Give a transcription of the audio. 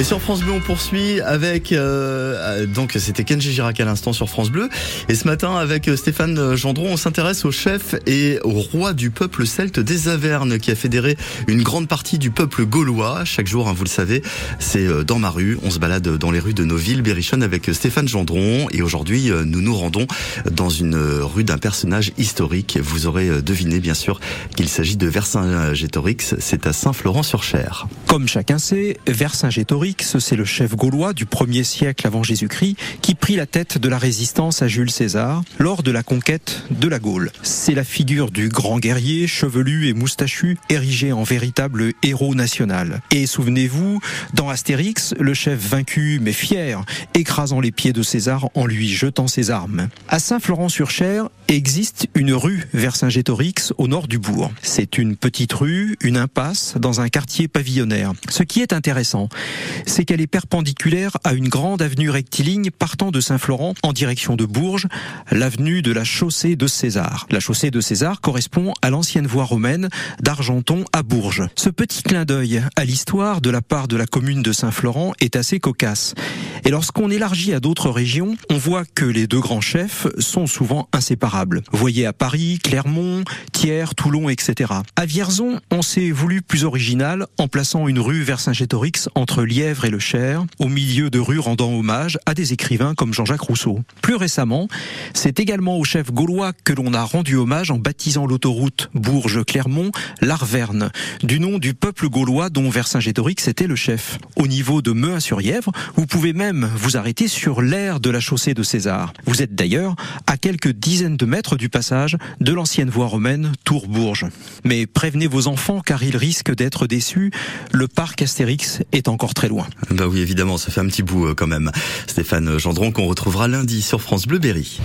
Et sur France Bleu, on poursuit avec euh, donc c'était Kenji Girac à l'instant sur France Bleu. Et ce matin avec euh, Stéphane Gendron, on s'intéresse au chef et au roi du peuple celte des Avernes qui a fédéré une grande partie du peuple gaulois. Chaque jour, hein, vous le savez, c'est euh, dans ma rue. On se balade dans les rues de nos villes berrichonnes avec Stéphane Gendron. Et aujourd'hui, nous nous rendons dans une rue d'un personnage historique. Vous aurez deviné bien sûr qu'il s'agit de Vercingétorix. C'est à Saint-Florent-sur-Cher. Comme chacun sait, Vercingétorix c'est le chef gaulois du 1er siècle avant Jésus-Christ qui prit la tête de la résistance à Jules César lors de la conquête de la Gaule. C'est la figure du grand guerrier, chevelu et moustachu, érigé en véritable héros national. Et souvenez-vous, dans Astérix, le chef vaincu mais fier, écrasant les pieds de César en lui jetant ses armes. À Saint-Florent-sur-Cher existe une rue Vercingétorix au nord du bourg. C'est une petite rue, une impasse dans un quartier pavillonnaire. Ce qui est intéressant, c'est qu'elle est perpendiculaire à une grande avenue rectiligne partant de Saint-Florent en direction de Bourges, l'avenue de la chaussée de César. La chaussée de César correspond à l'ancienne voie romaine d'Argenton à Bourges. Ce petit clin d'œil à l'histoire de la part de la commune de Saint-Florent est assez cocasse. Et lorsqu'on élargit à d'autres régions, on voit que les deux grands chefs sont souvent inséparables. Voyez à Paris, Clermont, Thiers, Toulon, etc. À Vierzon, on s'est voulu plus original en plaçant une rue vers Saint-Gétorix entre Lièvre et le Cher, au milieu de rues rendant hommage à des écrivains comme Jean-Jacques Rousseau. Plus récemment, c'est également au chef gaulois que l'on a rendu hommage en baptisant l'autoroute Bourges-Clermont l'Arverne, du nom du peuple gaulois dont Vercingétorix était le chef. Au niveau de Mehun-sur-Yèvre, vous pouvez même vous arrêter sur l'aire de la chaussée de César. Vous êtes d'ailleurs à quelques dizaines de mètres du passage de l'ancienne voie romaine Tours-Bourges. Mais prévenez vos enfants car ils risquent d'être déçus. Le parc Astérix est encore très loin. Bah oui, évidemment, ça fait un petit bout euh, quand même. Stéphane Gendron qu'on retrouvera lundi sur France Bleu Berry.